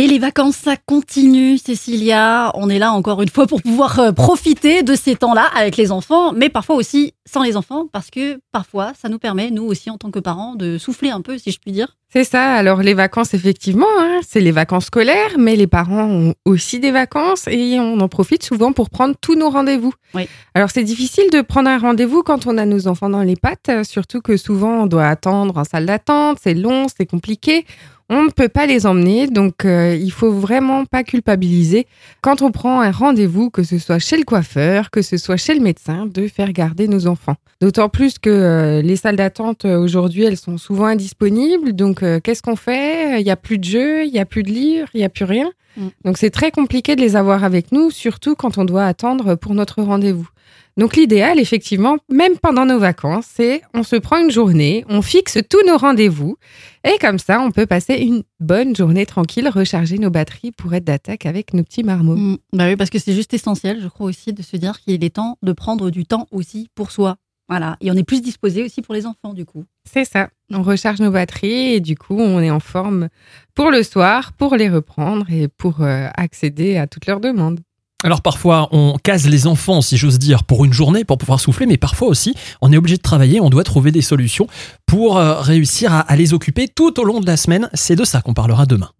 Et les vacances, ça continue, Cécilia. On est là encore une fois pour pouvoir euh, profiter de ces temps-là avec les enfants, mais parfois aussi sans les enfants, parce que parfois, ça nous permet, nous aussi, en tant que parents, de souffler un peu, si je puis dire. C'est ça. Alors les vacances, effectivement, hein, c'est les vacances scolaires, mais les parents ont aussi des vacances et on en profite souvent pour prendre tous nos rendez-vous. Oui. Alors c'est difficile de prendre un rendez-vous quand on a nos enfants dans les pattes, euh, surtout que souvent on doit attendre en salle d'attente, c'est long, c'est compliqué. On ne peut pas les emmener, donc euh, il faut vraiment pas culpabiliser quand on prend un rendez-vous, que ce soit chez le coiffeur, que ce soit chez le médecin, de faire garder nos enfants. D'autant plus que euh, les salles d'attente euh, aujourd'hui, elles sont souvent indisponibles. Donc euh, qu'est-ce qu'on fait? Il n'y a plus de jeux, il n'y a plus de livres, il n'y a plus rien. Mm. Donc c'est très compliqué de les avoir avec nous, surtout quand on doit attendre pour notre rendez-vous. Donc l'idéal, effectivement, même pendant nos vacances, c'est on se prend une journée, on fixe tous nos rendez-vous, et comme ça, on peut passer une bonne journée tranquille, recharger nos batteries pour être d'attaque avec nos petits marmots. Mm. Bah oui, parce que c'est juste essentiel, je crois aussi, de se dire qu'il est temps de prendre du temps aussi pour soi. Voilà. Et on est plus disposé aussi pour les enfants, du coup. C'est ça. On recharge nos batteries et du coup, on est en forme pour le soir, pour les reprendre et pour euh, accéder à toutes leurs demandes. Alors parfois, on case les enfants, si j'ose dire, pour une journée, pour pouvoir souffler, mais parfois aussi, on est obligé de travailler, on doit trouver des solutions pour euh, réussir à, à les occuper tout au long de la semaine. C'est de ça qu'on parlera demain.